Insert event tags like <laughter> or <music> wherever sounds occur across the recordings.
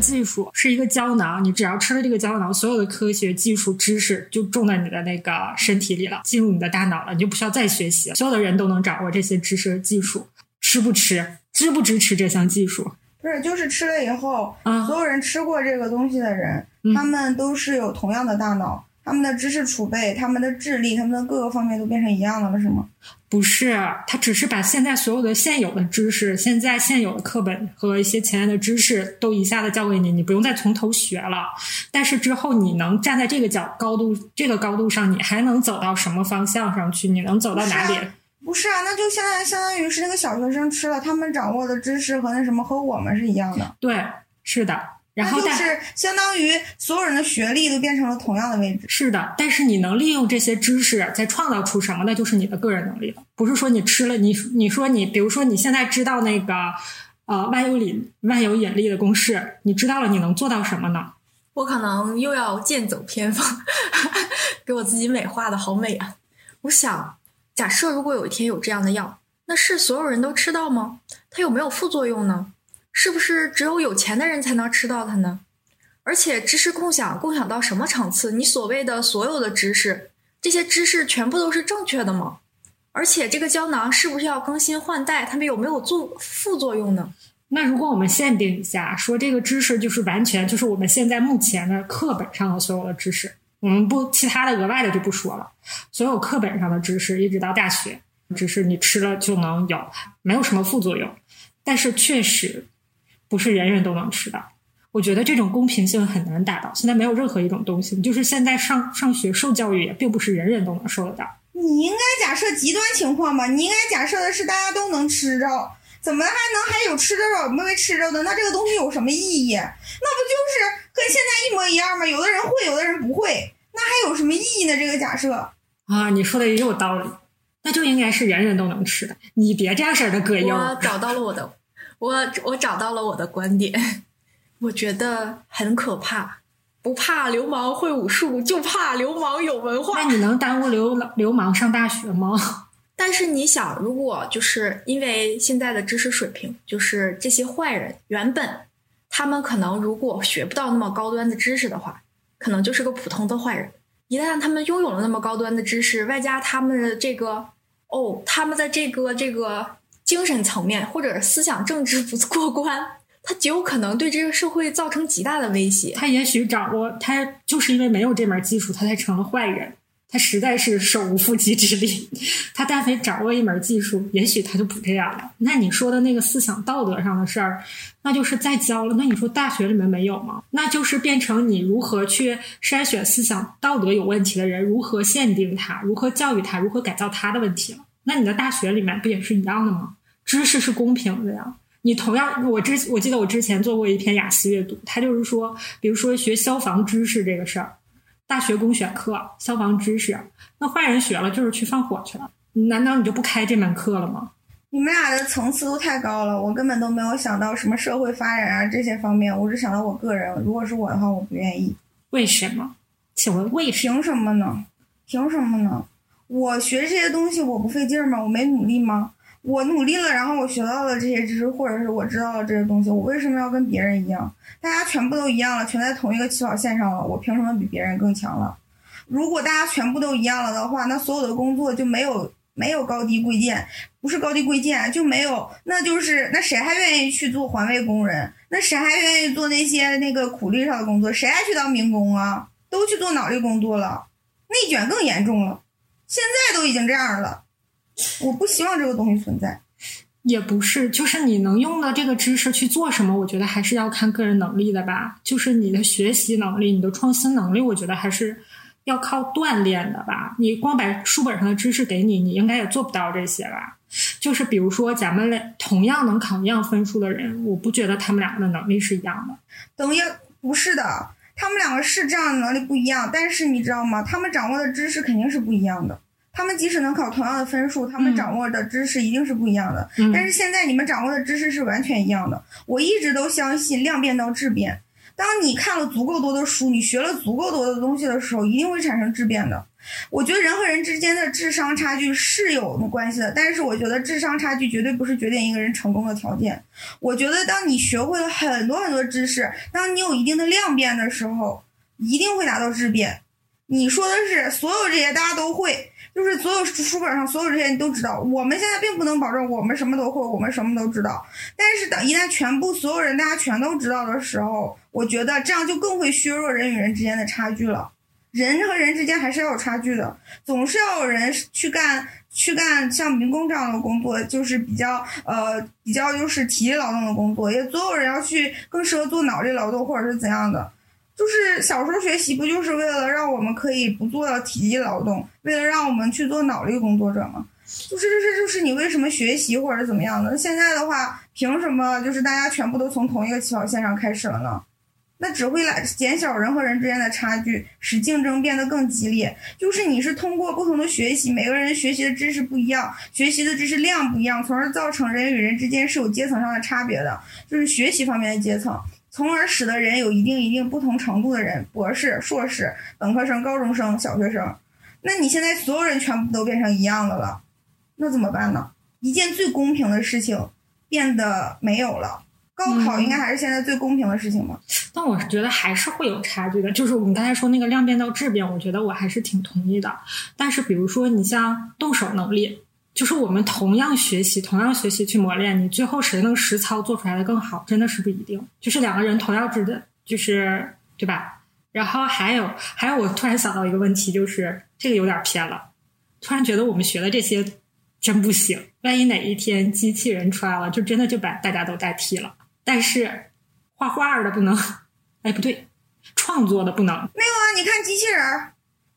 技术是一个胶囊，你只要吃了这个胶囊，所有的科学技术知识就种在你的那个身体里了，进入你的大脑了，你就不需要再学习，所有的人都能掌握这些知识和技术。吃不吃，支不支持这项技术？不是，就是吃了以后，所有人吃过这个东西的人，他们都是有同样的大脑。他们的知识储备、他们的智力、他们的各个方面都变成一样的了，是吗？不是，他只是把现在所有的现有的知识、现在现有的课本和一些前沿的知识都一下子教给你，你不用再从头学了。但是之后你能站在这个角高度、这个高度上，你还能走到什么方向上去？你能走到哪里？不是啊，那就现在相当于是那个小学生吃了，他们掌握的知识和那什么和我们是一样的。对，是的。然后就是相当于所有人的学历都变成了同样的位置。是的，但是你能利用这些知识再创造出什么，那就是你的个人能力了。不是说你吃了，你你说你，比如说你现在知道那个呃万有引万有引力的公式，你知道了，你能做到什么呢？我可能又要剑走偏锋，<laughs> 给我自己美化的好美啊！我想，假设如果有一天有这样的药，那是所有人都吃到吗？它有没有副作用呢？是不是只有有钱的人才能吃到它呢？而且知识共享共享到什么层次？你所谓的所有的知识，这些知识全部都是正确的吗？而且这个胶囊是不是要更新换代？它们有没有作副作用呢？那如果我们限定一下，说这个知识就是完全就是我们现在目前的课本上的所有的知识，我们不其他的额外的就不说了，所有课本上的知识一直到大学，只是你吃了就能有，没有什么副作用，但是确实。不是人人都能吃的，我觉得这种公平性很难达到。现在没有任何一种东西，就是现在上上学受教育也并不是人人都能受得到。你应该假设极端情况吧？你应该假设的是大家都能吃着，怎么还能还有吃得着没吃着的？那这个东西有什么意义？那不就是跟现在一模一样吗？有的人会，有的人不会，那还有什么意义呢？这个假设啊，你说的也有道理，那就应该是人人都能吃的。你别这样式的葛优，我找到了我的。我我找到了我的观点，我觉得很可怕。不怕流氓会武术，就怕流氓有文化。那你能耽误流流氓上大学吗？<laughs> 但是你想，如果就是因为现在的知识水平，就是这些坏人原本他们可能如果学不到那么高端的知识的话，可能就是个普通的坏人。一旦他们拥有了那么高端的知识，外加他们的这个哦，他们的这个这个。精神层面或者思想政治不过关，他极有可能对这个社会造成极大的威胁。他也许掌握，他就是因为没有这门技术，他才成了坏人。他实在是手无缚鸡之力。<laughs> 他但凡掌握一门技术，也许他就不这样了。那你说的那个思想道德上的事儿，那就是再教了。那你说大学里面没有吗？那就是变成你如何去筛选思想道德有问题的人，如何限定他，如何教育他，如何改造他的问题了。那你的大学里面不也是一样的吗？知识是公平的呀。你同样，我之我记得我之前做过一篇雅思阅读，它就是说，比如说学消防知识这个事儿，大学公选课消防知识，那坏人学了就是去放火去了，难道你就不开这门课了吗？你们俩的层次都太高了，我根本都没有想到什么社会发展啊这些方面，我只想到我个人。如果是我的话，我不愿意。为什么？请问为凭什么呢？凭什么呢？我学这些东西我不费劲吗？我没努力吗？我努力了，然后我学到了这些知识，或者是我知道了这些东西，我为什么要跟别人一样？大家全部都一样了，全在同一个起跑线上了，我凭什么比别人更强了？如果大家全部都一样了的话，那所有的工作就没有没有高低贵贱，不是高低贵贱就没有，那就是那谁还愿意去做环卫工人？那谁还愿意做那些那个苦力上的工作？谁还去当民工啊？都去做脑力工作了，内卷更严重了。现在都已经这样了，我不希望这个东西存在。也不是，就是你能用的这个知识去做什么，我觉得还是要看个人能力的吧。就是你的学习能力、你的创新能力，我觉得还是要靠锻炼的吧。你光把书本上的知识给你，你应该也做不到这些吧。就是比如说，咱们俩同样能考一样分数的人，我不觉得他们两个的能力是一样的。等于不是的。他们两个是这样的能力不一样，但是你知道吗？他们掌握的知识肯定是不一样的。他们即使能考同样的分数，他们嗯掌握的知识一定是不一样的。嗯但是现在你们掌握的知识是完全一样的。我一直都相信量变到质变。当你看了足够多的书，你学了足够多的东西的时候，一定会产生质变的。我觉得人和人之间的智商差距是有关系的，但是我觉得智商差距绝对不是决定一个人成功的条件。我觉得当你学会了很多很多知识，当你有一定的量变的时候，一定会达到质变。你说的是所有这些大家都会，就是所有书本上所有这些你都知道。我们现在并不能保证我们什么都会，我们什么都知道。但是等一旦全部所有人大家全都知道的时候，我觉得这样就更会削弱人与人之间的差距了。人和人之间还是要有差距的，总是要有人去干去干像民工这样的工作，就是比较呃比较就是体力劳动的工作，也总有人要去更适合做脑力劳动或者是怎样的。就是小时候学习不就是为了让我们可以不做体力劳动，为了让我们去做脑力工作者吗？就是这是就是你为什么学习或者怎么样的？现在的话，凭什么就是大家全部都从同一个起跑线上开始了呢？那只会来减小人和人之间的差距，使竞争变得更激烈。就是你是通过不同的学习，每个人学习的知识不一样，学习的知识量不一样，从而造成人与人之间是有阶层上的差别的，就是学习方面的阶层，从而使得人有一定一定不同程度的人，博士、硕士、本科生、高中生、小学生。那你现在所有人全部都变成一样的了，那怎么办呢？一件最公平的事情变得没有了。高考应该还是现在最公平的事情吧？但我是觉得还是会有差距的。就是我们刚才说那个量变到质变，我觉得我还是挺同意的。但是比如说你像动手能力，就是我们同样学习，同样学习去磨练，你最后谁能实操做出来的更好，真的是不一定。就是两个人同样值的，就是对吧？然后还有还有，我突然想到一个问题，就是这个有点偏了。突然觉得我们学的这些真不行，万一哪一天机器人出来了，就真的就把大家都代替了。但是画画的不能，哎，不对，创作的不能，没有啊，你看机器人儿，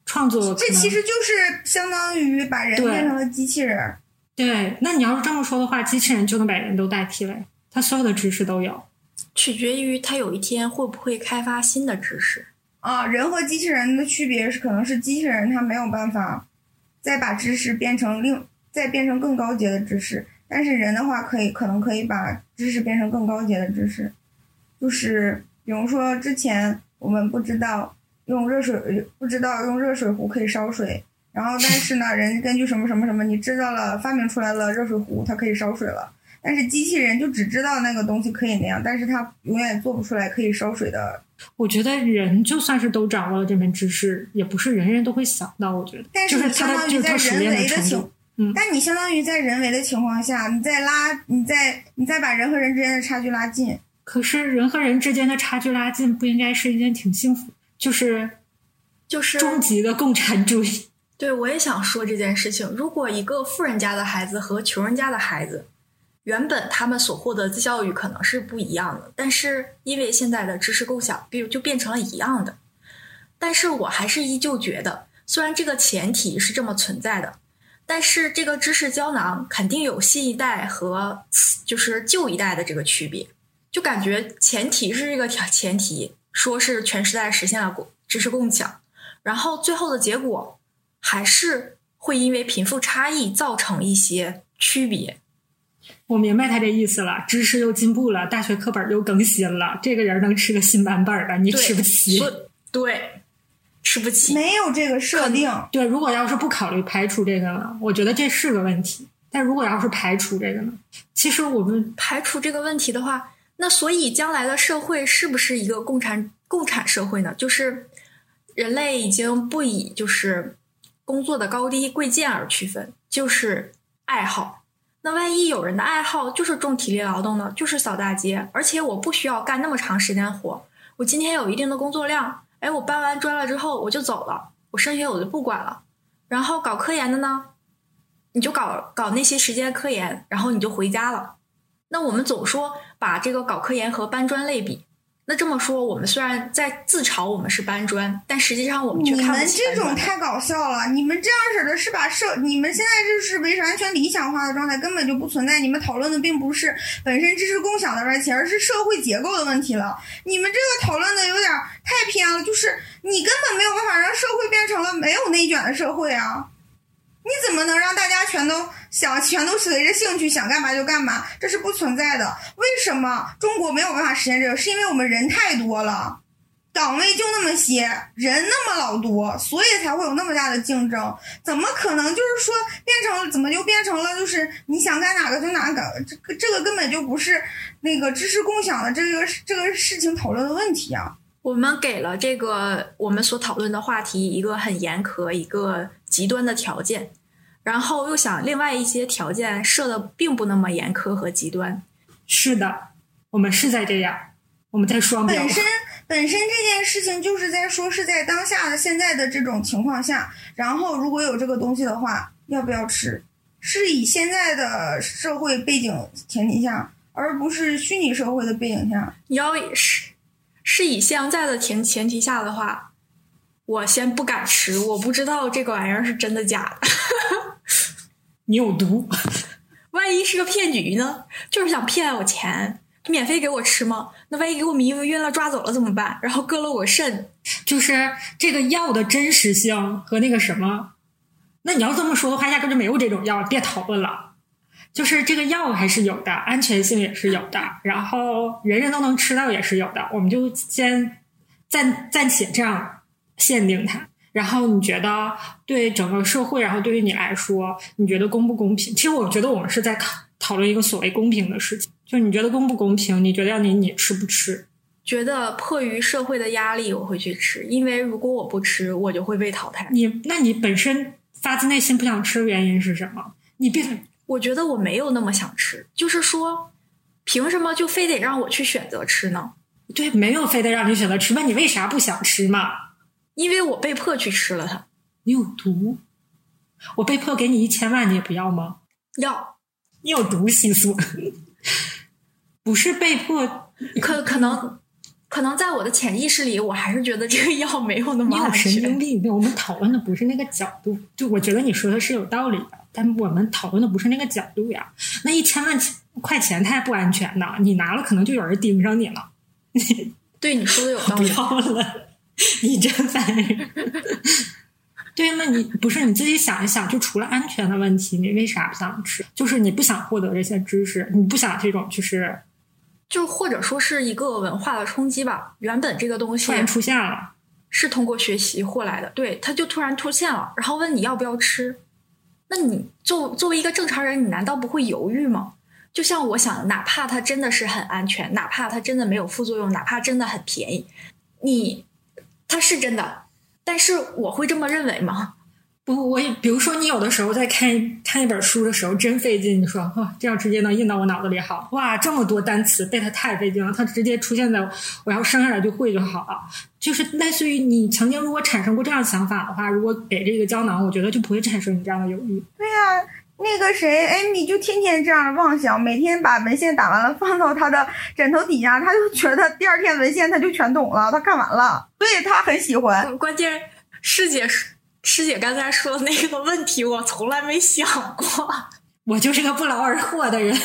创作这其实就是相当于把人变成了机器人儿。对。那你要是这么说的话，机器人就能把人都代替了，它所有的知识都有。取决于他有一天会不会开发新的知识。啊，人和机器人的区别是，可能是机器人他没有办法再把知识变成另再变成更高阶的知识，但是人的话可以可能可以把知识变成更高阶的知识，就是比如说之前我们不知道用热水不知道用热水壶可以烧水，然后但是呢，人根据什么什么什么，你知道了发明出来了热水壶，它可以烧水了。但是机器人就只知道那个东西可以那样，但是它永远做不出来可以烧水的我觉得人就算是都掌握了这门知识，也不是人人都会想到。我觉得，但就是相当于就是他熟在人练的程为的嗯但你相当于在人为的情况下，你再拉，你再你再把人和人之间的差距拉近。可是人和人之间的差距拉近，不应该是一件挺幸福，就是就是终极的共产主义。对，我也想说这件事情。如果一个富人家的孩子和穷人家的孩子，原本他们所获得的教育可能是不一样的，但是因为现在的知识共享，比如就变成了一样的。但是我还是依旧觉得，虽然这个前提是这么存在的，但是这个知识胶囊肯定有新一代和就是旧一代的这个区别。就感觉前提是这个条前提，说是全时代实现了共知识共享，然后最后的结果还是会因为贫富差异造成一些区别。我明白他这意思了，知识又进步了，大学课本又更新了，这个人能吃个新版本的，你吃不起。所对，吃不起。没有这个设定，对，如果要是不考虑排除这个呢，我觉得这是个问题。但如果要是排除这个呢，其实我们排除这个问题的话，那所以将来的社会是不是一个共产共产社会呢？就是人类已经不以就是工作的高低贵贱而区分，就是爱好。那万一有人的爱好就是重体力劳动呢？就是扫大街，而且我不需要干那么长时间活，我今天有一定的工作量，哎，我搬完砖了之后我就走了，我升学我就不管了。然后搞科研的呢，你就搞搞那些时间科研，然后你就回家了。那我们总说把这个搞科研和搬砖类比，那这么说，我们虽然在自嘲我们是搬砖，但实际上我们却你们这种太搞笑了！你们这样式的是把社，你们现在这是维持完全理想化的状态，根本就不存在。你们讨论的并不是本身知识共享的问题，而是社会结构的问题了。你们这个讨论的有点太偏了，就是你根本没有办法让社会变成了没有内卷的社会啊！你怎么能让大家全都想全都随着兴趣想干嘛就干嘛？这是不存在的。为什么中国没有办法实现这个？是因为我们人太多了。岗位就那么些，人那么老多，所以才会有那么大的竞争。怎么可能就是说变成怎么就变成了就是你想干哪个就哪个？这个这个根本就不是那个知识共享的这个这个事情讨论的问题啊！我们给了这个我们所讨论的话题一个很严苛、一个极端的条件，然后又想另外一些条件设的并不那么严苛和极端。是的，我们是在这样，我们在双标本。身本身这件事情就是在说是在当下的现在的这种情况下，然后如果有这个东西的话，要不要吃？是以现在的社会背景前提下，而不是虚拟社会的背景下。你要是是以现在的前前提下的话，我先不敢吃，我不知道这个玩意儿是真的假的。你有毒，<laughs> 万一是个骗局呢？就是想骗我钱，免费给我吃吗？那万一给我迷晕了抓走了怎么办？然后割了我肾，就是这个药的真实性和那个什么。那你要这么说的话，压根就没有这种药，别讨论了。就是这个药还是有的，安全性也是有的，然后人人都能吃到也是有的。我们就先暂暂且这样限定它。然后你觉得对整个社会，然后对于你来说，你觉得公不公平？其实我觉得我们是在讨讨论一个所谓公平的事情。就是你觉得公不公平？你觉得要你你吃不吃？觉得迫于社会的压力，我会去吃，因为如果我不吃，我就会被淘汰。你那你本身发自内心不想吃的原因是什么？你别我觉得我没有那么想吃，就是说，凭什么就非得让我去选择吃呢？对，没有非得让你选择吃，那你为啥不想吃嘛？因为我被迫去吃了它。你有毒，我被迫给你一千万，你也不要吗？要你有毒，西索，不是被迫，可可能可能在我的潜意识里，我还是觉得这个药没有那么安你有神经全。病。我们讨论的不是那个角度，就我觉得你说的是有道理的，但我们讨论的不是那个角度呀。那一千万块钱它还不安全呢，你拿了可能就有人盯上你了。<laughs> 对你说的有道不理。要了，<laughs> 你真烦人。对，那你不是你自己想一想，就除了安全的问题，你为啥不想吃？就是你不想获得这些知识，你不想这种就是就或者说是一个文化的冲击吧。原本这个东西突然出现了，是通过学习获来的，对，它就突然出现了，然后问你要不要吃，那你作作为一个正常人，你难道不会犹豫吗？就像我想，哪怕它真的是很安全，哪怕它真的没有副作用，哪怕真的很便宜，你它是真的，但是我会这么认为吗？不，我也比如说你有的时候在看看一本书的时候，真费劲，你说哇，这样直接能印到我脑子里好，哇，这么多单词背它太费劲了，它直接出现在我要生下来就会就好了。就是类似于你曾经如果产生过这样想法的话，如果给这个胶囊，我觉得就不会产生你这样的犹豫。对呀、那个谁，艾米就天天这样妄想，每天把文献打完了放到他的枕头底下，他就觉得第二天文献他就全懂了，他看完了，所以他很喜欢。关键师姐师姐刚才说的那个问题，我从来没想过，<laughs> 我就是个不劳而获的人，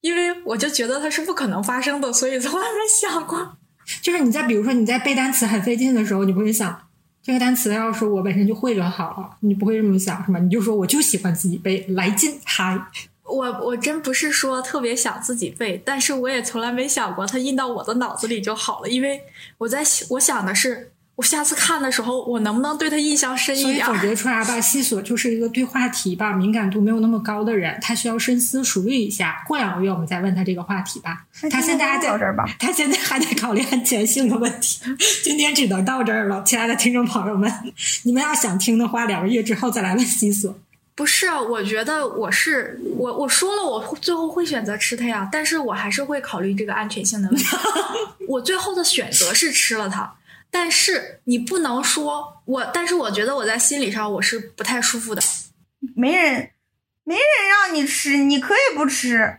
因为我就觉得它是不可能发生的，所以从来没想过。就是你在比如说你在背单词很费劲的时候，你不会想这个单词要是我本身就会就好了，你不会这么想是吗？你就说我就喜欢自己背，来劲嗨。我我真不是说特别想自己背，但是我也从来没想过它印到我的脑子里就好了，因为我在我想的是，我下次看的时候，我能不能对他印象深一点儿？所以总结出来吧，西索就是一个对话题吧敏感度没有那么高的人，他需要深思熟虑一下。过两个月我们再问他这个话题吧。他现在还在这儿吧，他现在还得考虑安全性的问题。今天只能到这儿了，亲爱的听众朋友们，你们要想听的话，两个月之后再来问西索。不是，啊我觉得我是我我说了，我最后会选择吃它呀，但是我还是会考虑这个安全性的问题。<laughs> 我最后的选择是吃了它，但是你不能说我，但是我觉得我在心理上我是不太舒服的。没人没人让你吃，你可以不吃。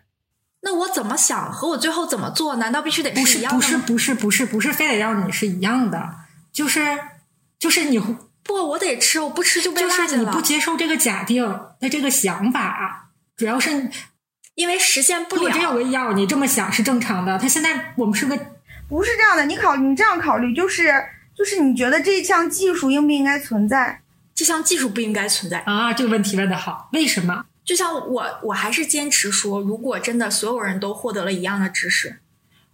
那我怎么想和我最后怎么做，难道必须得不是一样的吗？不是不是不是不是非得让你是一样的，就是就是你不，我得吃，我不吃就被就是你落下了。不接受这个假定的这个想法，主要是因为实现不如果真有。个药，你这么想是正常的。他现在我们是个不是这样的，你考你这样考虑就是就是你觉得这项技术应不应该存在？这项技术不应该存在。啊，这个问题问的好，为什么？就像我，我还是坚持说，如果真的所有人都获得了一样的知识，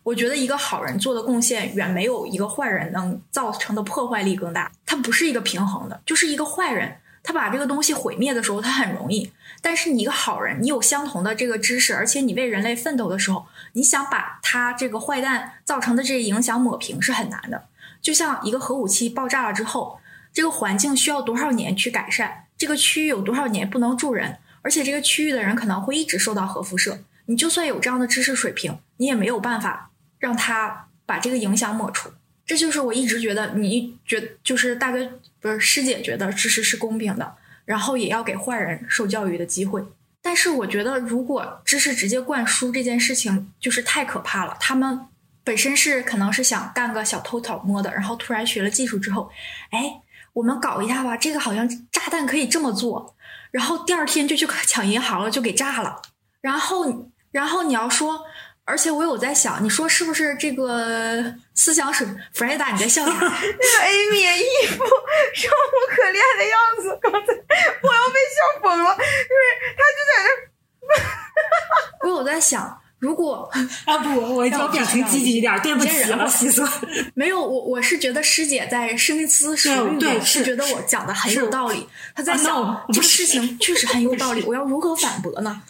我觉得一个好人做的贡献远没有一个坏人能造成的破坏力更大。它不是一个平衡的，就是一个坏人，他把这个东西毁灭的时候，他很容易；但是你一个好人，你有相同的这个知识，而且你为人类奋斗的时候，你想把他这个坏蛋造成的这些影响抹平是很难的。就像一个核武器爆炸了之后，这个环境需要多少年去改善，这个区域有多少年不能住人，而且这个区域的人可能会一直受到核辐射。你就算有这样的知识水平，你也没有办法让他把这个影响抹除。这就是我一直觉得，你觉就是大哥不是师姐觉得知识是公平的，然后也要给坏人受教育的机会。但是我觉得，如果知识直接灌输这件事情，就是太可怕了。他们本身是可能是想干个小偷小摸的，然后突然学了技术之后，哎，我们搞一下吧，这个好像炸弹可以这么做，然后第二天就去 <laughs> 抢银行了，就给炸了。然后，然后你要说，而且我有在想，你说是不是这个思想水？弗雷达，你在笑啥？<laughs> 那个 Amy 一副生无可恋的样子，刚才我要被笑疯了，就是他就在那 <laughs> 我有在想，如果 <laughs> 啊不，我要表情积极一点，对不起了。没有我，我是觉得师姐在深思熟虑对是是觉得我讲的很有道理。她在啊想、这个事情确实很有道理，我要如何反驳呢？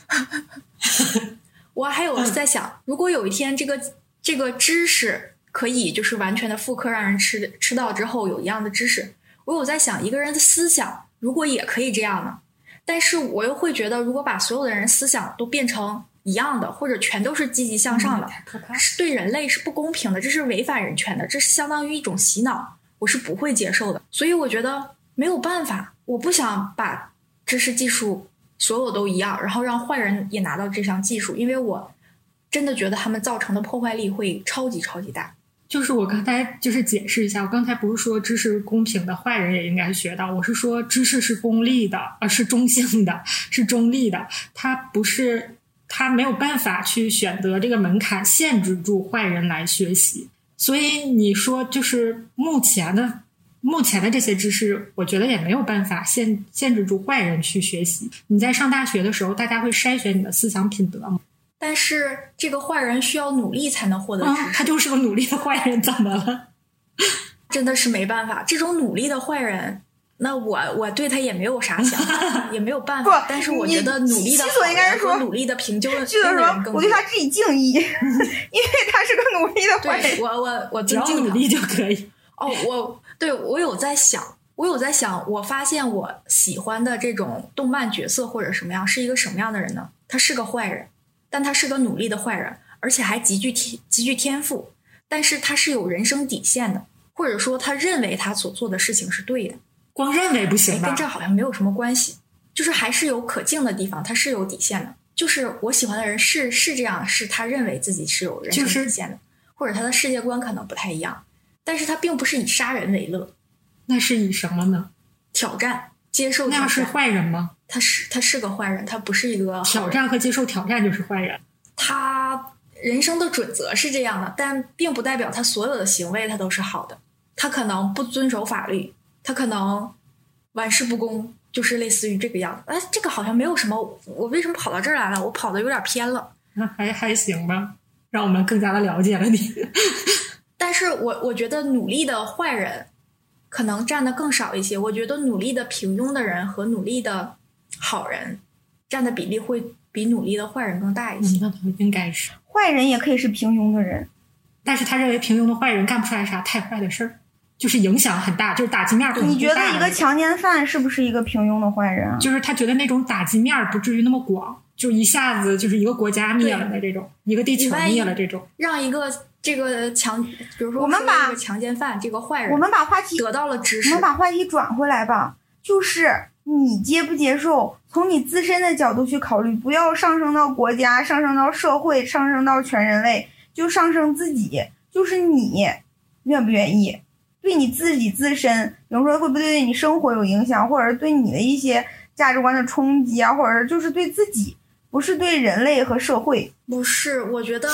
我还有在想，如果有一天这个这个知识可以就是完全的复刻，让人吃吃到之后有一样的知识，我有在想，一个人的思想如果也可以这样呢？但是我又会觉得，如果把所有的人思想都变成一样的，或者全都是积极向上的。是对人类是不公平的，这是违反人权的，这是相当于一种洗脑，我是不会接受的。所以我觉得没有办法，我不想把知识技术所有都一样，然后让坏人也拿到这项技术，因为我真的觉得他们造成的破坏力会超级超级大。就是我刚才就是解释一下，我刚才不是说知识公平的，坏人也应该学到，我是说知识是功利的，而是中性的，是中立的，它不是它没有办法去选择这个门槛，限制住坏人来学习。所以你说就是目前的目前的这些知识，我觉得也没有办法限限制住坏人去学习。你在上大学的时候，大家会筛选你的思想品德吗？但是这个坏人需要努力才能获得知他就是个努力的坏人，怎么了？<laughs> 真的是没办法。这种努力的坏人，那我我对他也没有啥想法，<laughs> 也没有办法。但是我觉得努力的好应该是说努力的平就剧的时候，的人更我对他致以敬意，因为他是个努力的坏人。<laughs> 对我我我只要尊敬努力就可以。哦，我对我有在想，我有在想，我发现我喜欢的这种动漫角色或者什么样，是一个什么样的人呢？他是个坏人，但他是个努力的坏人，而且还极具天极具天赋，但是他是有人生底线的，或者说他认为他所做的事情是对的。光认为不哎行，吧跟？这好像没有什么关系，就是还是有可敬的地方，他是有底线的。就是我喜欢的人是是这样，是他认为自己是有人生底线的，或者他的世界观可能不太一样，但是他并不是以杀人为乐，那是以什么呢？挑战接受挑那样是。坏人吗？他是他是个坏人，他不是一个。挑战和接受挑战就是坏人。他人生的准则是这样的，但并不代表他所有的行为他都是好的。他可能不遵守法律，他可能玩世不恭，就是类似于这个样子。哎，这个好像没有什么，我为什么跑到这儿来了？我跑的有点偏了。那还还行吧，让我们更加的了解了你。但是我我觉得努力的坏人可能占的更少一些。我觉得努力的平庸的人和努力的好人占的比例会比努力的坏人更大一些。嗯，那倒应该是。坏人也可以是平庸的人，但是他认为平庸的坏人干不出来啥太坏的事儿，就是影响很大，就是打击面你觉得一个强奸犯是不是一个平庸的坏人啊？就是他觉得那种打击面儿不至于那么广，就一下子就是一个国家灭了的这种，一个地球灭了这种。让一个这个强，比如说我们把强奸犯这个坏人，我们把话题得到了知识我们，把话题转回来吧，就是你接不接受从你自身的角度去考虑，不要上升到国家，上升到社会，上升到全人类，就上升自己，就是你愿不愿意，对你自己自身，比如说会不会对你生活有影响，或者是对你的一些价值观的冲击啊，或者是就是对自己，不是对人类和社会。不是，我觉得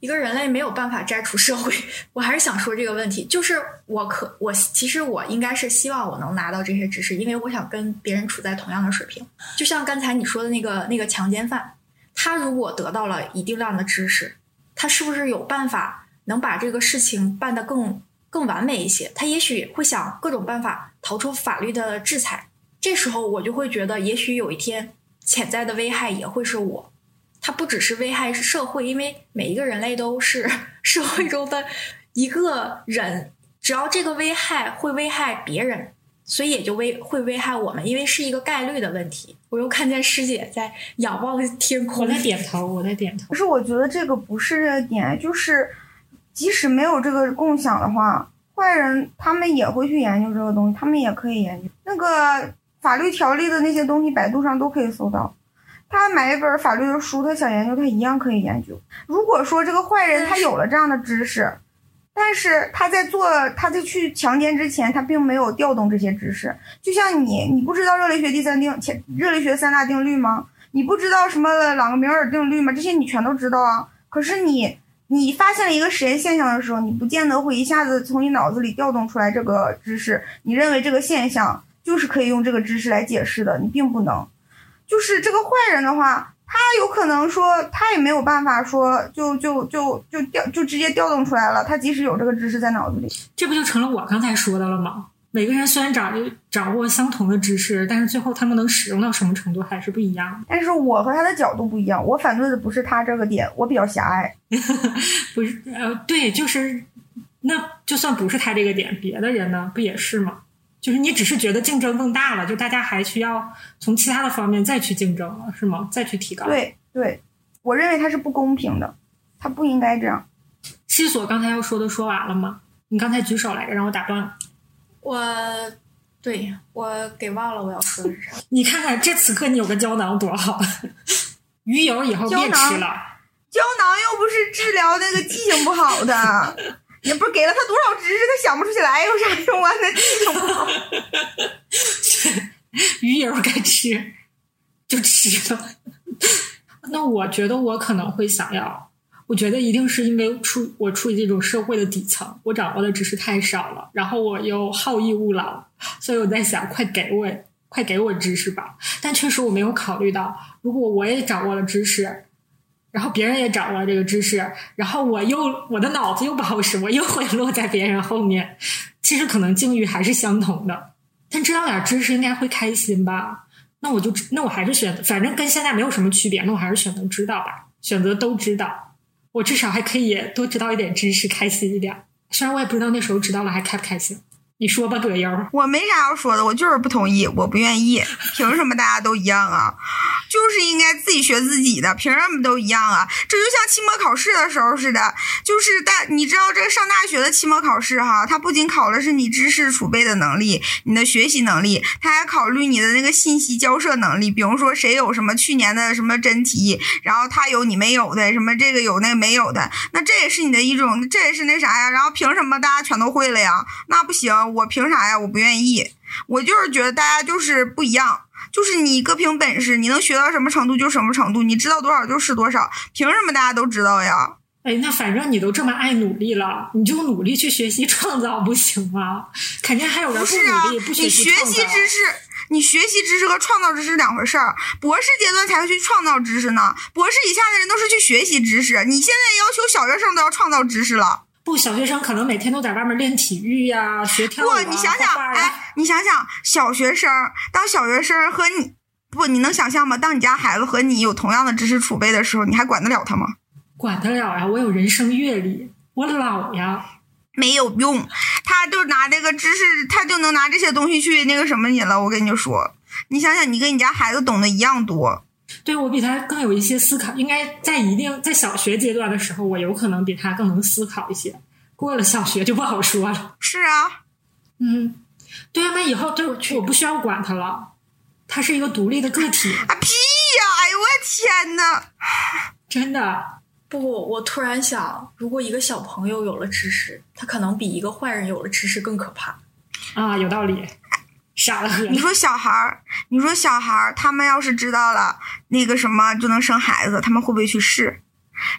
一个人类没有办法摘除社会。<laughs> 我还是想说这个问题，就是我可我其实我应该是希望我能拿到这些知识，因为我想跟别人处在同样的水平。就像刚才你说的那个那个强奸犯，他如果得到了一定量的知识，他是不是有办法能把这个事情办得更更完美一些？他也许会想各种办法逃出法律的制裁。这时候我就会觉得，也许有一天潜在的危害也会是我。它不只是危害社会，因为每一个人类都是 <laughs> 社会中的一个人，只要这个危害会危害别人，所以也就危会危害我们，因为是一个概率的问题。我又看见师姐在仰望天空，我在点头，我在点头。可是我觉得这个不是这个点，就是即使没有这个共享的话，坏人他们也会去研究这个东西，他们也可以研究那个法律条例的那些东西，百度上都可以搜到。他买一本法律的书，他想研究，他一样可以研究。如果说这个坏人他有了这样的知识，但是他在做他在去强奸之前，他并没有调动这些知识。就像你，你不知道热力学第三定前热力学三大定律吗？你不知道什么朗格米尔定律吗？这些你全都知道啊。可是你你发现了一个实验现象的时候，你不见得会一下子从你脑子里调动出来这个知识。你认为这个现象就是可以用这个知识来解释的，你并不能。就是这个坏人的话，他有可能说他也没有办法说就就就就调就直接调动出来了。他即使有这个知识在脑子里，这不就成了我刚才说的了吗？每个人虽然掌掌握相同的知识，但是最后他们能使用到什么程度还是不一样的。但是我和他的角度不一样，我反对的不是他这个点，我比较狭隘。<laughs> 不是呃，对，就是那就算不是他这个点，别的人呢不也是吗？就是你只是觉得竞争更大了，就大家还需要从其他的方面再去竞争了，是吗？再去提高？对对，我认为它是不公平的，它不应该这样。西索刚才要说的说完了吗？你刚才举手来着，让我打断了。我对我给忘了我要说的是啥。你看看这此刻你有个胶囊多好，鱼油以后别吃了。胶囊又不是治疗那个记性不好的。也不是给了他多少知识，他想不出起来，有啥用啊？那记性不好。<laughs> 鱼油该吃就吃了。那我觉得我可能会想要，我觉得一定是因为处我处于这种社会的底层，我掌握的知识太少了，然后我又好逸恶劳，所以我在想，快给我，快给我知识吧。但确实我没有考虑到，如果我也掌握了知识。然后别人也掌握了这个知识，然后我又我的脑子又不好使，我又会落在别人后面。其实可能境遇还是相同的，但知道点知识应该会开心吧？那我就那我还是选，反正跟现在没有什么区别，那我还是选择知道吧。选择都知道，我至少还可以多知道一点知识，开心一点。虽然我也不知道那时候知道了还开不开心。你说吧，葛优。我没啥要说的，我就是不同意，我不愿意。凭什么大家都一样啊？就是应该自己学自己的，凭什么都一样啊？这就像期末考试的时候似的，就是大，你知道这上大学的期末考试哈，它不仅考的是你知识储备的能力，你的学习能力，它还考虑你的那个信息交涉能力。比如说谁有什么去年的什么真题，然后他有你没有的，什么这个有那个没有的，那这也是你的一种，这也是那啥呀？然后凭什么大家全都会了呀？那不行。我凭啥呀？我不愿意，我就是觉得大家就是不一样，就是你各凭本事，你能学到什么程度就什么程度，你知道多少就是多少，凭什么大家都知道呀？哎，那反正你都这么爱努力了，你就努力去学习创造不行吗？肯定还有人不努力不学习创造。你学习知识，你学习知识和创造知识两回事儿。博士阶段才会去创造知识呢，博士以下的人都是去学习知识。你现在要求小学生都要创造知识了。不，小学生可能每天都在外面练体育呀，学跳舞啊。不，你想想，哎，你想想，小学生当小学生和你不，你能想象吗？当你家孩子和你有同样的知识储备的时候，你还管得了他吗？管得了呀，我有人生阅历，我老呀，没有用，他就拿这个知识，他就能拿这些东西去那个什么你了。我跟你说，你想想，你跟你家孩子懂得一样多。对我比他更有一些思考，应该在一定在小学阶段的时候，我有可能比他更能思考一些。过了小学就不好说了。是啊，嗯，对啊，那以后对我不需要管他了。他是一个独立的个体，啊屁呀！哎呦我天呐！真的。不，我突然想，如果一个小朋友有了知识，他可能比一个坏人有了知识更可怕。啊，有道理，傻了你说小孩儿，你说小孩儿，他们要是知道了那个什么就能生孩子，他们会不会去试？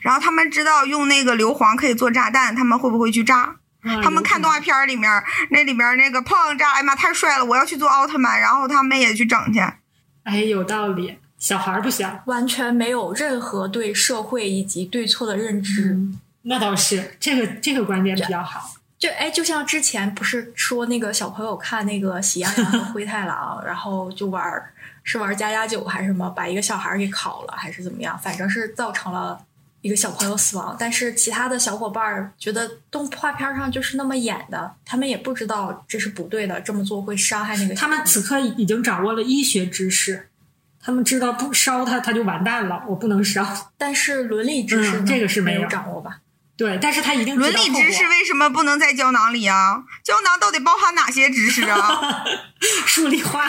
然后他们知道用那个硫磺可以做炸弹，他们会不会去炸？啊他们看动画片儿里面那里边那个砰炸，哎呀妈太帅了，我要去做奥特曼，然后他们也去整去。哎，有道理。小孩儿不行，完全没有任何对社会以及对错的认知。那倒是，这个这个观点比较好。就哎，就像之前不是说那个小朋友看那个《喜羊羊和灰太狼》，<laughs> 然后就玩儿是玩家家酒还是什么，把一个小孩儿给烤了，还是怎么样？反正是造成了一个小朋友死亡。但是其他的小伙伴儿觉得动画片上就是那么演的，他们也不知道这是不对的，这么做会伤害那个他。们此刻已经掌握了医学知识，他们知道不烧它，它就完蛋了，我不能烧。但是伦理知识、嗯这个是没没有掌握吧？对，但是他一定伦理知识为什么不能在胶囊里啊？胶囊到底包含哪些知识啊？<laughs> 数理化、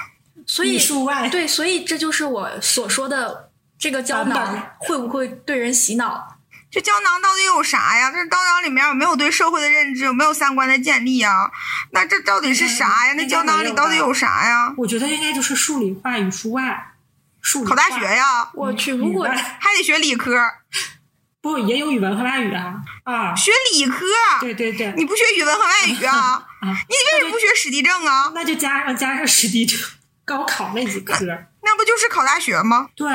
<laughs> 所以数外，对，所以这就是我所说的这个胶囊会不会对人洗脑？这胶囊到底有啥呀？这胶囊里面有没有对社会的认知？有没有三观的建立啊？那这到底是啥呀？那胶囊里到底有啥呀？我觉得应该就是数理化、与数外、数理考大学呀，我去，如果还得学理科，不也有语文和外语啊啊，学理科。对对对，你不学语文和外语啊？啊，你为什么不学史地政啊？那就加上加上史地政高考那几科，那不就是考大学吗？对，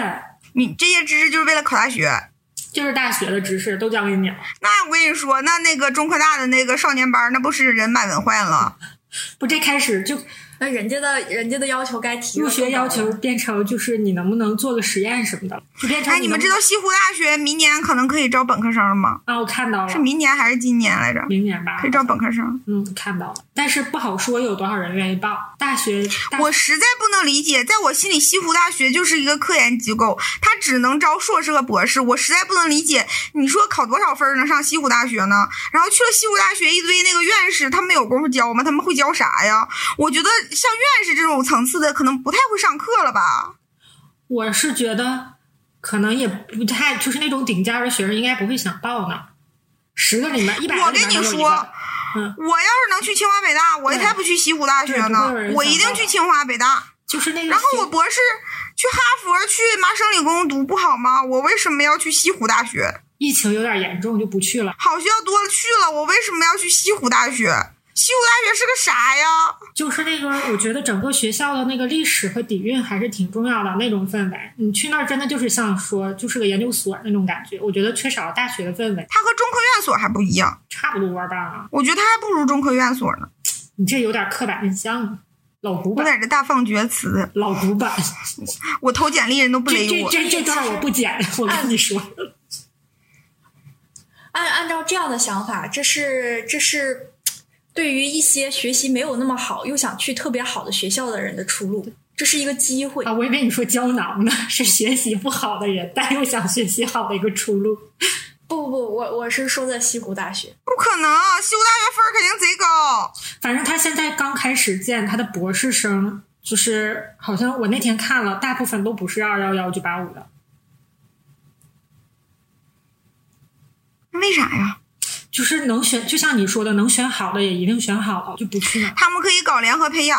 你这些知识就是为了考大学。就是大学的知识都教给你了。那我跟你说，那那个中科大的那个少年班，那不是人满为患了？不，这开始就那人家的人家的要求该提入学要求变成就是你能不能做个实验什么的，就变成哎，你们知道西湖大学明年可能可以招本科生了吗？啊？我看到了是，明年还是今年来着？明年吧可以，招本科生。嗯，看到了，但是不好说有多少人愿意报大学。大我实在不能理解，在我心里，西湖大学就是一个科研机构，它只能招硕士和博士。我实在不能理解，你说考多少分儿能上西湖大学呢？然后去了西湖大学，一堆那个院士，他们有功夫教吗？他们会教啥呀？我觉得像院士这种层次的，可能不太会上课了吧？我是觉得可能也不太，就是那种顶尖儿的学生应该不会想报呢。十个里面一百个里我跟你说，嗯，我要是能去清华北大，我才不去西湖大学呢，我一定去清华北大。就是那个。然后我博士去哈佛、去麻省理工读不好吗？我为什么要去西湖大学？疫情有点严重就不去了，好学校多了去了，我为什么要去西湖大学？西湖大学是个啥呀？就是那个我觉得整个学校的那个历史和底蕴还是挺重要的那种氛围。你去那儿真的就是像说就是个研究所那种感觉，我觉得缺少了大学的氛围，它和中科院所还不一样，差不多吧？我觉得它还不如中科院所呢。你这有点刻板印象了，老古板我，在这大放厥词，老古板。我投简历人都不这勒我。这这这段我不剪，<laughs> 我跟你说。按按照这样的想法，这是这是对于一些学习没有那么好又想去特别好的学校的人的出路，这是一个机会啊，。我以为你说胶囊呢，是学习不好的人，但又想学习好的一个出路。不不不，我我是说的西湖大学。不可能，西湖大学分儿肯定贼高。反正他现在刚开始建他的博士生，就是好像我那天看了，大部分都不是二幺幺九八五的，为啥呀？就是能选，就像你说的，能选好的也一定选好了，就不去了。他们可以搞联合培养，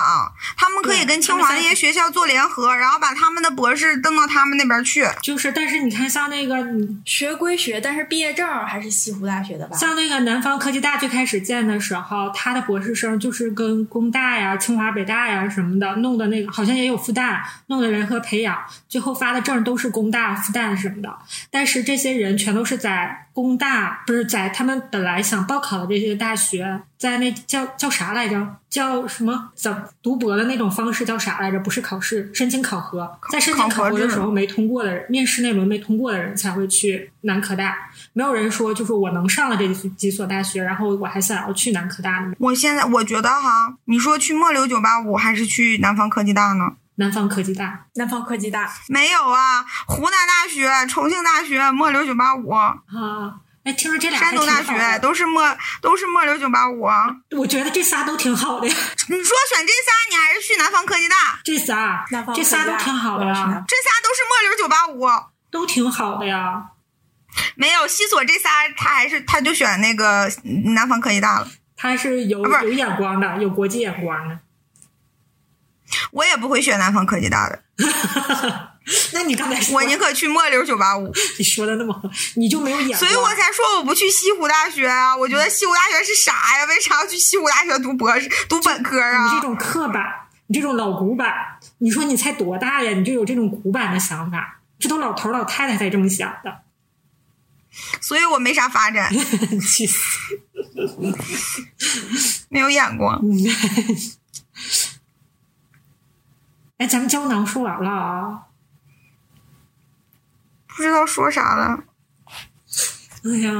他们可以跟清华那些学校做联合，然后把他们的博士登到他们那边去。就是，但是你看，像那个，你学归学，但是毕业证还是西湖大学的吧？像那个南方科技大最开始建的时候，他的博士生就是跟工大呀、清华、北大呀什么的弄的那个，好像也有复旦弄的联合培养，最后发的证都是工大、复旦什么的。但是这些人全都是在工大，不是在他们本来想报考的这些大学，在那叫叫啥来着？叫什么？怎读博的那种方式叫啥来着？不是考试，申请考核，在申请考核的时候没通过的人，面试那轮没通过的人才会去南科大。没有人说就是我能上了这几所大学，然后我还想要去南科大呢。我现在我觉得哈，你说去末流九八五还是去南方科技大呢？南方科技大南方科技大，没有啊，湖南大学、重庆大学、末流九八五。啊，哎，听说这俩山东大学都是末都是末流九八五啊。我觉得这仨都挺好的呀，<laughs> 你说选这仨，你还是去南方科技大？这仨南方这仨都挺好的呀，这仨都是末流九八五。都挺好的呀。没有西索这仨，他还是他就选那个南方科技大了。他是有有眼光的，有国际眼光的。我也不会选南方科技大的，<laughs> <laughs> 那你刚才说我宁可去末流九八五。<laughs> 你说的那么好，你就没有眼光，所以我才说我不去西湖大学啊！我觉得西湖大学是啥呀？为啥要去西湖大学读博士、读本科啊你这啊？种刻板，你这种老古板，你说你才多大呀？你就有这种古板的想法，这都老头老太太才这么想的，所以我没啥发展，<laughs> 气死！没有眼光。哎，咱们胶囊说完了啊。不知道说啥了。哎呀，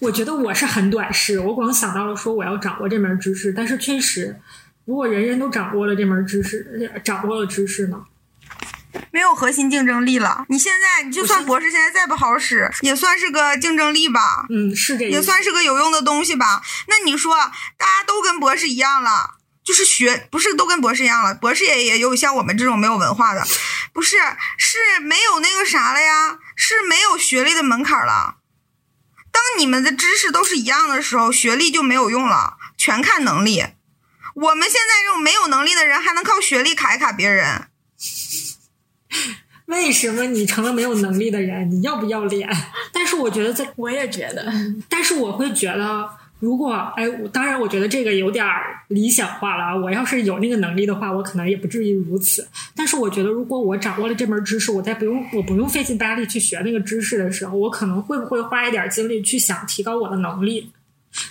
我觉得我是很短视，我光想到了说我要掌握这门知识，但是确实，如果人人都掌握了这门知识，掌握了知识呢，没有核心竞争力了。你现在，你就算博士现在再不好使，也算是个竞争力吧，嗯，是这意思。也算是个有用的东西吧。那你说，大家都跟博士一样了，就是学不是都跟博士一样了？博士也也有像我们这种没有文化的，不是是没有那个啥了呀，是没有学历的门槛了。当你们的知识都是一样的时候，学历就没有用了，全看能力。我们现在这种没有能力的人，还能靠学历卡一卡别人。<laughs> 为什么你成了没有能力的人？你要不要脸？<laughs> 但是我觉得在，我也觉得，但是我会觉得，如果哎，我当然我觉得这个有点儿理想化了啊。我要是有那个能力的话，我可能也不至于如此。但是我觉得，如果我掌握了这门知识，我再不用我不用费劲巴力去学那个知识的时候，我可能会不会花一点精力去想提高我的能力？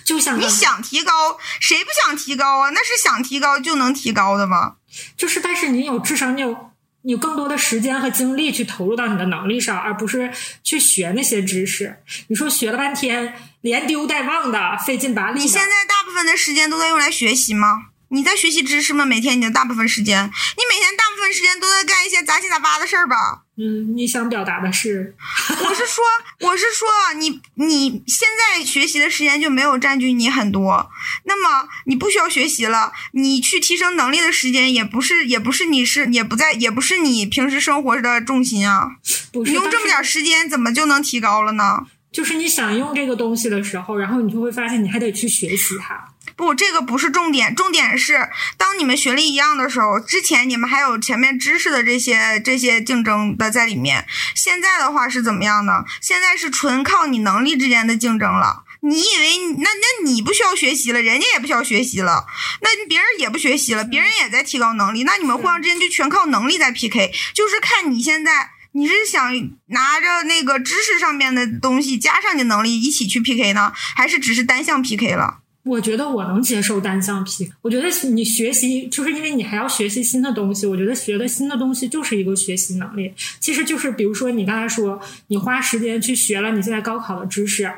就像你想提高，谁不想提高啊？那是想提高就能提高的吗？就是，但是你有智商你有你有更多的时间和精力去投入到你的能力上，而不是去学那些知识。你说学了半天，连丢带忘的，费劲巴力。你现在大部分的时间都在用来学习吗？你在学习知识吗？每天你的大部分时间，你每天大部分时间都在干一些杂七杂八的事儿吧？嗯，你想表达的是，我是说，<laughs> 我是说，你你现在学习的时间就没有占据你很多，那么你不需要学习了，你去提升能力的时间也不是也不是你是也不在也不是你平时生活的重心啊。不是你用这么点时间，怎么就能提高了呢？就是你想用这个东西的时候，然后你就会发现你还得去学习它。不，这个不是重点，重点是当你们学历一样的时候，之前你们还有前面知识的这些这些竞争的在里面。现在的话是怎么样呢？现在是纯靠你能力之间的竞争了。你以为那那你不需要学习了，人家也不需要学习了，那别人也不学习了，别人也在提高能力，那你们互相之间就全靠能力在 PK，就是看你现在。你是想拿着那个知识上面的东西加上你能力一起去 PK 呢，还是只是单向 PK 了？我觉得我能接受单向 PK。我觉得你学习，就是因为你还要学习新的东西。我觉得学的新的东西就是一个学习能力。其实就是比如说你刚才说，你花时间去学了你现在高考的知识，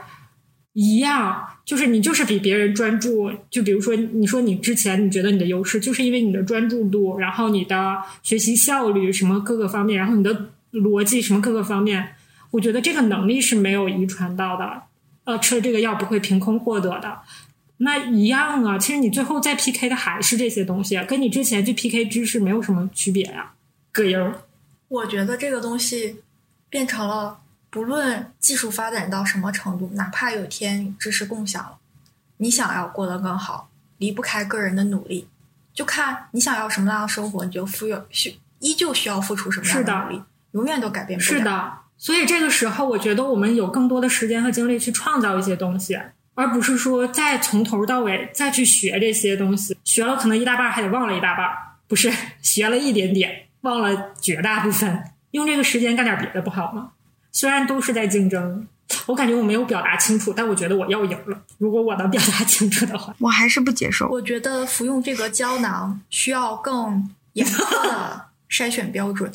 一样，就是你就是比别人专注。就比如说，你说你之前你觉得你的优势，就是因为你的专注度，然后你的学习效率什么各个方面，然后你的逻辑什么各个方面，我觉得这个能力是没有遗传到的。呃，吃了这个药不会凭空获得的。那一样啊，其实你最后再 PK 的还是这些东西，跟你之前去 PK 知识没有什么区别呀、葛优儿，我觉得这个东西变成了，不论技术发展到什么程度，哪怕有一天知识共享了，你想要过得更好，离不开个人的努力，就看你想要什么样的生活，你就付有需依旧需要付出什么样是的努力，永远都改变不了。是，的。所以这个时候，我觉得我们有更多的时间和精力去创造一些东西，而不是说再从头到尾再去学这些东西，学了可能一大半还得忘了一大半，不是学了一点点，忘了绝大部分，用这个时间干点别的不好吗？虽然都是在竞争，我感觉我没有表达清楚，但我觉得我要赢了。如果我能表达清楚的话，我还是不接受。我觉得服用这个胶囊需要更严苛的筛选标准，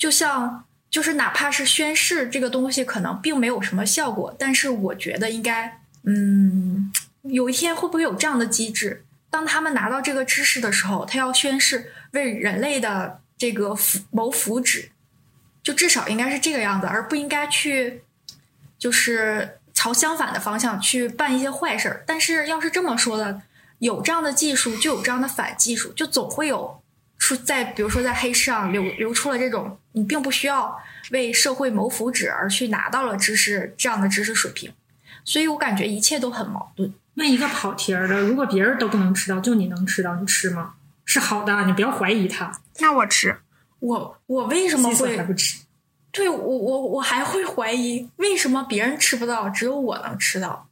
就像就是哪怕是宣誓这个东西可能并没有什么效果，但是我觉得应该，嗯，有一天会不会有这样的机制？当他们拿到这个知识的时候，他要宣誓为人类的这个福谋福祉，就至少应该是这个样子，而不应该去就是朝相反的方向去办一些坏事儿。但是要是这么说的，有这样的技术，就有这样的反技术，就总会有出在，比如说在黑市上流流出了这种你并不需要为社会谋福祉而去拿到了知识这样的知识水平。所以我感觉一切都很矛盾。问一个跑题儿的，如果别人都不能吃到，就你能吃到，你吃吗？是好的，你不要怀疑他。那我吃，我我为什么会还不吃？对我我我还会怀疑，为什么别人吃不到，只有我能吃到？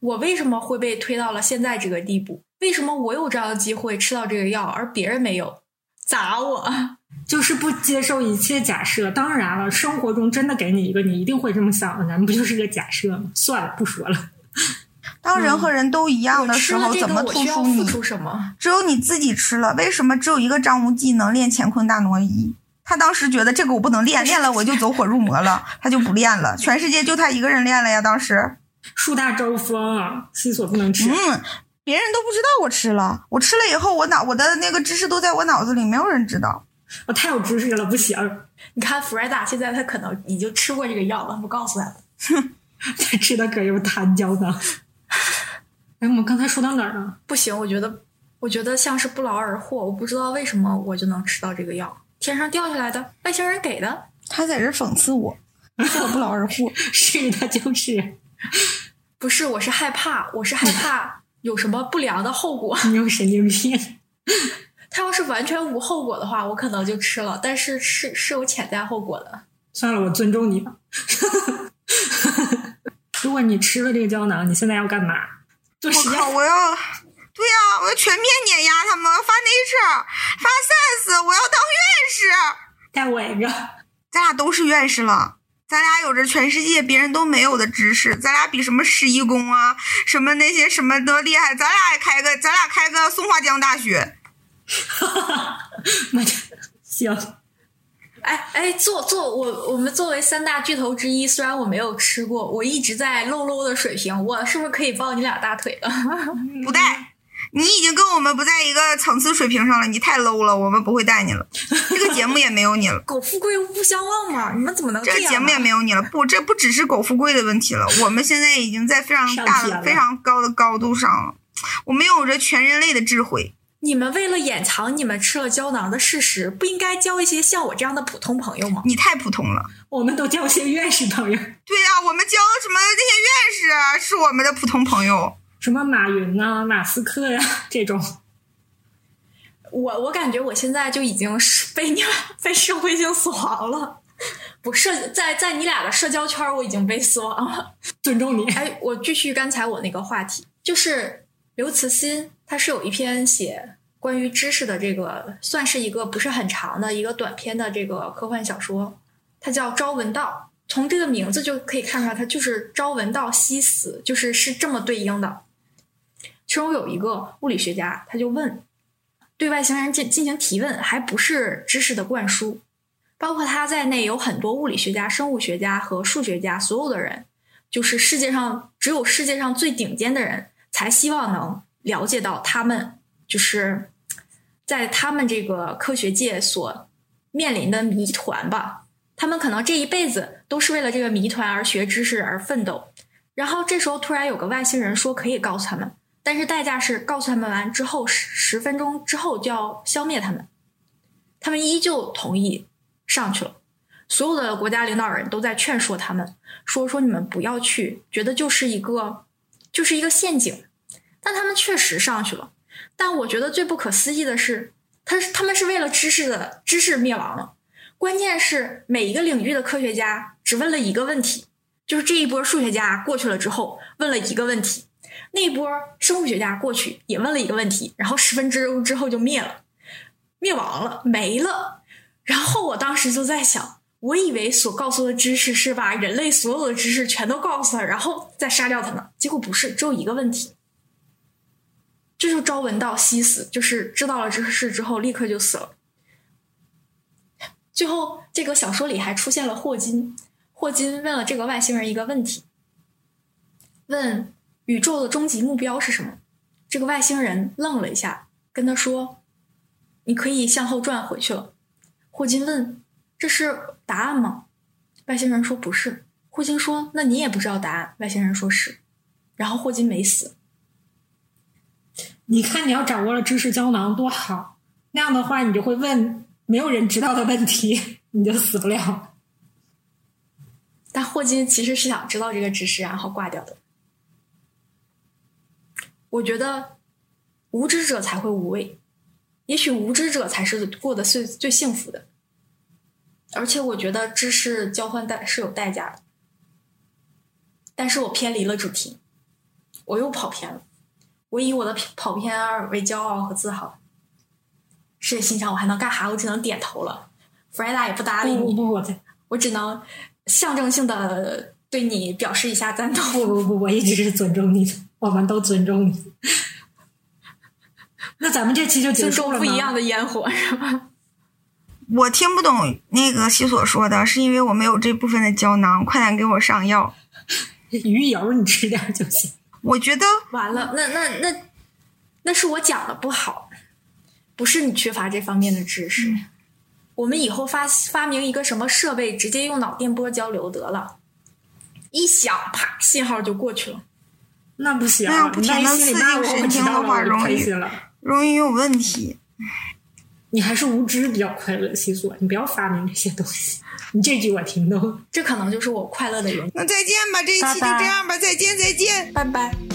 我为什么会被推到了现在这个地步？为什么我有这样的机会吃到这个药，而别人没有？砸我！<laughs> 就是不接受一切假设。当然了，生活中真的给你一个，你一定会这么想的，咱们不就是个假设吗？算了，不说了。当人和人都一样的时候，怎么突出你？出什么？只有你自己吃了，为什么只有一个张无忌能练乾坤大挪移？他当时觉得这个我不能练，<laughs> 练了我就走火入魔了，他就不练了。<laughs> 全世界就他一个人练了呀，当时。树大招风啊，西索不能吃。嗯，别人都不知道我吃了，我吃了以后，我脑我的那个知识都在我脑子里，没有人知道。我太有知识了，不行。你看弗瑞达现在他可能已经吃过这个药了，不告诉他哼。<laughs> 他吃的可有弹胶囊。哎，我们刚才说到哪儿了？<laughs> 不行，我觉得我觉得像是不劳而获，我不知道为什么我就能吃到这个药，天上掉下来的，外星人给的。他在这讽刺我，说我不劳而获。<laughs> 是的，就是不是，我是害怕，我是害怕有什么不良的后果。你有神经病。<laughs> 它要是完全无后果的话，我可能就吃了，但是是是有潜在后果的。算了，我尊重你吧。<laughs> 如果你吃了这个胶囊，你现在要干嘛？做实我靠！验？我要，对呀、我要全面碾压他们，发 Nature，发 Science，我要当院士。带我一个。咱俩都是院士了，咱俩有着全世界别人都没有的知识，咱俩比什么十一公啊，什么那些什么都厉害。咱俩也开个，咱俩开个松花江大学。<laughs> 哈哈行。哎哎，作作我我们作为三大巨头之一，虽然我没有吃过，我一直在 low low 的水平，我是不是可以抱你俩大腿了？<laughs> 不带，你已经跟我们不在一个层次水平上了，你太 low 了，我们不会带你了。<laughs> 这个节目也没有你了，狗富贵勿相忘嘛，你们怎么能这个节目也没有你了。不，这不只是狗富贵的问题了，<laughs> 我们现在已经在非常大非常高的高度上了。我们有着全人类的智慧。你们为了掩藏你们吃了胶囊的事实，不应该交一些像我这样的普通朋友吗？你太普通了。我们都交些院士朋友，对呀、我们交什么那些院士啊，是我们的普通朋友。什么马云呐、马斯克呀、这种。我我感觉我现在就已经是被你们被社会性死亡了，不社在在你俩的社交圈，我已经被死亡了。尊重你。哎，我继续刚才我那个话题，就是刘慈欣，他是有一篇写关于知识的这个，算是一个不是很长的一个短篇的这个科幻小说，它叫《朝闻道》。从这个名字就可以看出来，它就是朝闻道夕死，就是是这么对应的。其中有一个物理学家，他就问，对外星人进进行提问，还不是知识的灌输。包括他在内，有很多物理学家、生物学家和数学家，所有的人，就是世界上只有世界上最顶尖的人，才希望能了解到他们就是在他们这个科学界所面临的谜团吧。他们可能这一辈子都是为了这个谜团而学知识而奋斗，然后这时候突然有个外星人说可以告诉他们，但是代价是告诉他们完之后十十分钟之后就要消灭他们，他们依旧同意上去了。所有的国家领导人都在劝说他们，说说你们不要去，觉得就是一个就是一个陷阱。但他们确实上去了。但我觉得最不可思议的是，他他们是为了知识的知识灭亡了。关键是每一个领域的科学家只问了一个问题，就是这一波数学家过去了之后问了一个问题，那波生物学家过去也问了一个问题，然后十分之之后就灭了，灭亡了，没了。然后我当时就在想，我以为所告诉的知识是把人类所有的知识全都告诉他，然后再杀掉他呢。结果不是，只有一个问题，这就朝闻道夕死，就是知道了这个事之后立刻就死了。最后，这个小说里还出现了霍金。霍金问了这个外星人一个问题，问宇宙的终极目标是什么？这个外星人愣了一下，跟他说：“你可以向后转回去了。”霍金问：“这是答案吗？”外星人说：“不是，霍金说：“那你也不知道答案。”外星人说是，然后霍金没死。你看，你要掌握了知识胶囊多好，那样的话，你就会问没有人知道的问题，你就死不了。但霍金其实是想知道这个知识，然后挂掉的。我觉得无知者才会无畏，也许无知者才是过得最最幸福的。而且我觉得知识交换代是有代价的。但是我偏离了主题，我又跑偏了。我以我的跑偏而为骄傲和自豪。世界心想我还能干啥？我只能点头了。弗莱达也不搭理你，不不我只能象征性的对你表示一下赞同。不不不，我一直是尊重你的，我们都尊重你。<laughs> 那咱们这期就结尊重束了？不一样的烟火是吧？我听不懂那个西索说的，是因为我没有这部分的胶囊，快点给我上药。<laughs> 鱼油你吃点就行。我觉得完了，那那那那是我讲的不好，不是你缺乏这方面的知识。我们以后发发明一个什么设备，直接用脑电波交流得了，一响啪，信号就过去了。那不行，那样不停地你心里骂我，刺激我知道了，神经的话容易。容易有问题。你还是无知比较快乐，西索，你不要发明这些东西。你这句我听懂。这可能就是我快乐的原因。那再见吧，这一期就这样吧，再见再见。拜拜。